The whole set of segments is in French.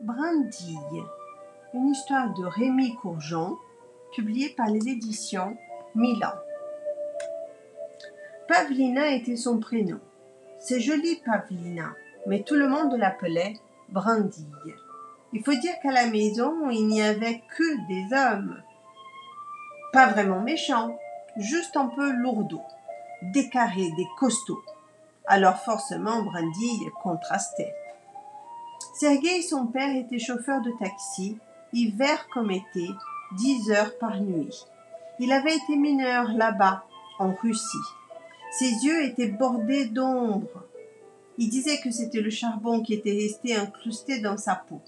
Brindille, une histoire de Rémi Courgeon, publiée par les éditions Milan. Pavlina était son prénom. C'est joli Pavlina, mais tout le monde l'appelait Brindille. Il faut dire qu'à la maison, il n'y avait que des hommes. Pas vraiment méchants, juste un peu lourdeaux, des carrés, des costauds. Alors forcément, Brindille contrastait. Sergueï, son père, était chauffeur de taxi, hiver comme été, dix heures par nuit. Il avait été mineur là-bas, en Russie. Ses yeux étaient bordés d'ombre. Il disait que c'était le charbon qui était resté incrusté dans sa peau.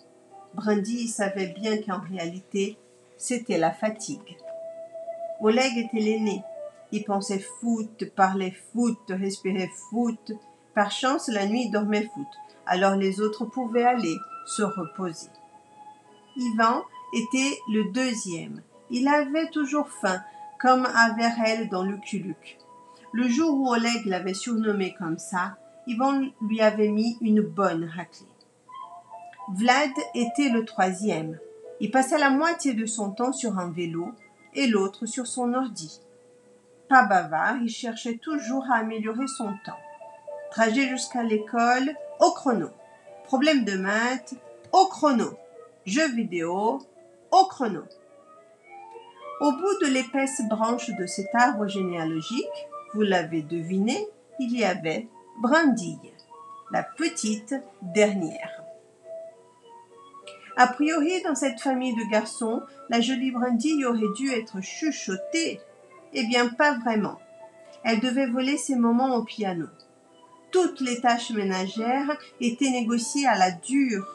Brindille savait bien qu'en réalité, c'était la fatigue. Oleg était l'aîné. Il pensait foot, parlait foot, respirait foot. Par chance, la nuit, il dormait foot. Alors les autres pouvaient aller se reposer. Ivan était le deuxième. Il avait toujours faim, comme Averel dans le Culuc. Le jour où Oleg l'avait surnommé comme ça, Ivan lui avait mis une bonne raclée. Vlad était le troisième. Il passait la moitié de son temps sur un vélo et l'autre sur son ordi. Pas bavard, il cherchait toujours à améliorer son temps. Trajet jusqu'à l'école, au chrono. Problème de maths, au chrono. Jeux vidéo, au chrono. Au bout de l'épaisse branche de cet arbre généalogique, vous l'avez deviné, il y avait Brindille, la petite dernière. A priori, dans cette famille de garçons, la jolie Brindille aurait dû être chuchotée. Eh bien, pas vraiment. Elle devait voler ses moments au piano. Toutes les tâches ménagères étaient négociées à la dure.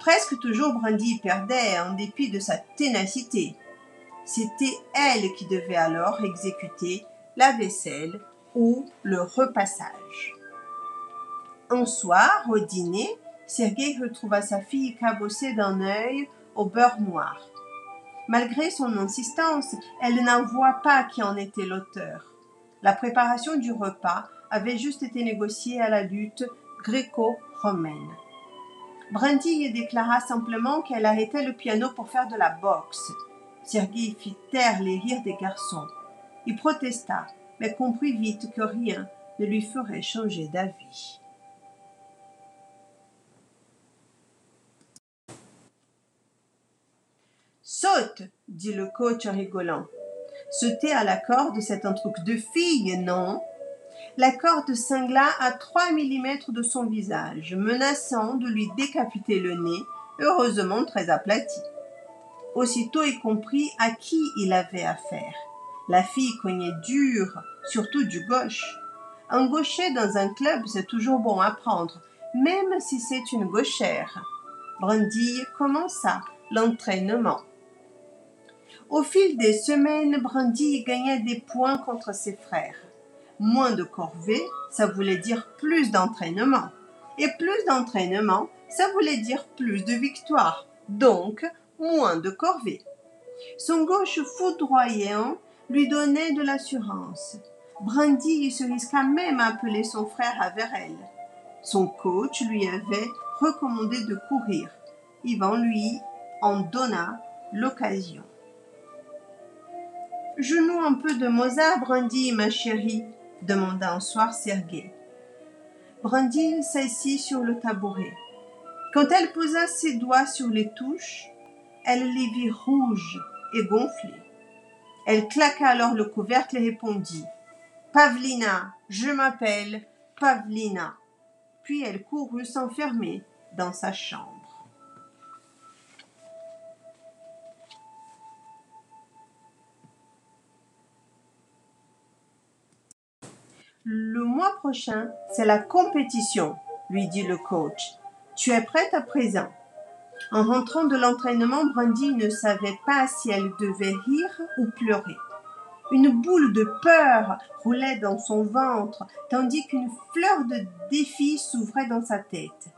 Presque toujours Brindille perdait, en dépit de sa ténacité. C'était elle qui devait alors exécuter la vaisselle ou le repassage. Un soir, au dîner, Sergueï retrouva sa fille cabossée d'un œil au beurre noir. Malgré son insistance, elle n'avoua pas qui en était l'auteur. La préparation du repas avait juste été négociée à la lutte gréco-romaine. Brindille déclara simplement qu'elle arrêtait le piano pour faire de la boxe. Sergueï fit taire les rires des garçons. Il protesta, mais comprit vite que rien ne lui ferait changer d'avis. Saute, dit le coach en rigolant. Sauter à la corde, c'est un truc de fille, non? La corde cingla à trois millimètres de son visage, menaçant de lui décapiter le nez, heureusement très aplati. Aussitôt il comprit à qui il avait affaire. La fille cognait dur, surtout du gauche. Un gaucher dans un club, c'est toujours bon à prendre, même si c'est une gauchère. Brindille commença l'entraînement. Au fil des semaines, Brindille gagnait des points contre ses frères. Moins de corvées, ça voulait dire plus d'entraînement. Et plus d'entraînement, ça voulait dire plus de victoires. Donc, moins de corvées. Son gauche foudroyant lui donnait de l'assurance. Brindille se risqua même à appeler son frère à elle. Son coach lui avait recommandé de courir. Ivan lui en donna l'occasion. Joue-nous un peu de Mozart, Brindille, ma chérie, demanda un soir Sergueï. Brindille s'assit sur le tabouret. Quand elle posa ses doigts sur les touches, elle les vit rouges et gonflées. Elle claqua alors le couvercle et répondit Pavlina, je m'appelle Pavlina. Puis elle courut s'enfermer dans sa chambre. Prochain, c'est la compétition, lui dit le coach. Tu es prête à présent? En rentrant de l'entraînement, Brandy ne savait pas si elle devait rire ou pleurer. Une boule de peur roulait dans son ventre, tandis qu'une fleur de défi s'ouvrait dans sa tête.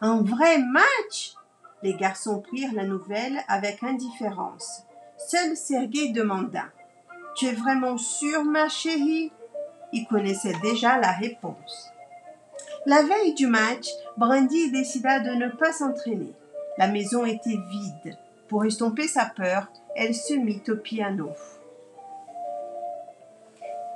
Un vrai match? Les garçons prirent la nouvelle avec indifférence. Seul Sergei demanda Tu es vraiment sûre, ma chérie? Il connaissait déjà la réponse. La veille du match, Brandy décida de ne pas s'entraîner. La maison était vide. Pour estomper sa peur, elle se mit au piano.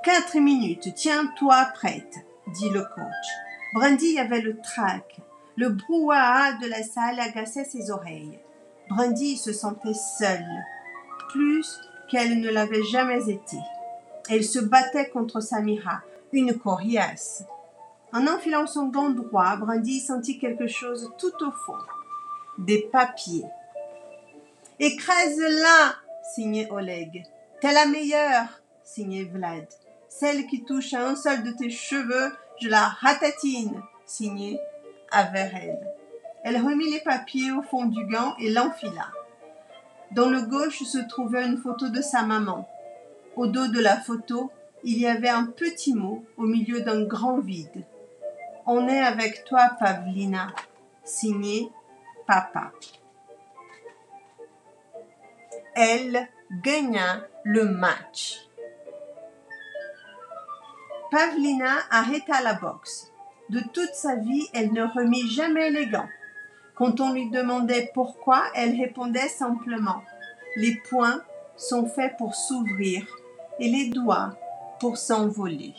Quatre minutes, tiens-toi prête, dit le coach. Brandy avait le trac. Le brouhaha de la salle agaçait ses oreilles. Brandy se sentait seule, plus qu'elle ne l'avait jamais été. Elle se battait contre Samira, une coriace. En enfilant son gant droit, Brandy sentit quelque chose tout au fond. Des papiers. Écrase-la, signait Oleg. T'es la meilleure, signait Vlad. Celle qui touche à un seul de tes cheveux, je la ratatine, signait Averel. Elle remit les papiers au fond du gant et l'enfila. Dans le gauche se trouvait une photo de sa maman. Au dos de la photo, il y avait un petit mot au milieu d'un grand vide. On est avec toi, Pavlina, signé Papa. Elle gagna le match. Pavlina arrêta la boxe. De toute sa vie, elle ne remit jamais les gants. Quand on lui demandait pourquoi, elle répondait simplement Les poings sont faits pour s'ouvrir et les doigts pour s'envoler.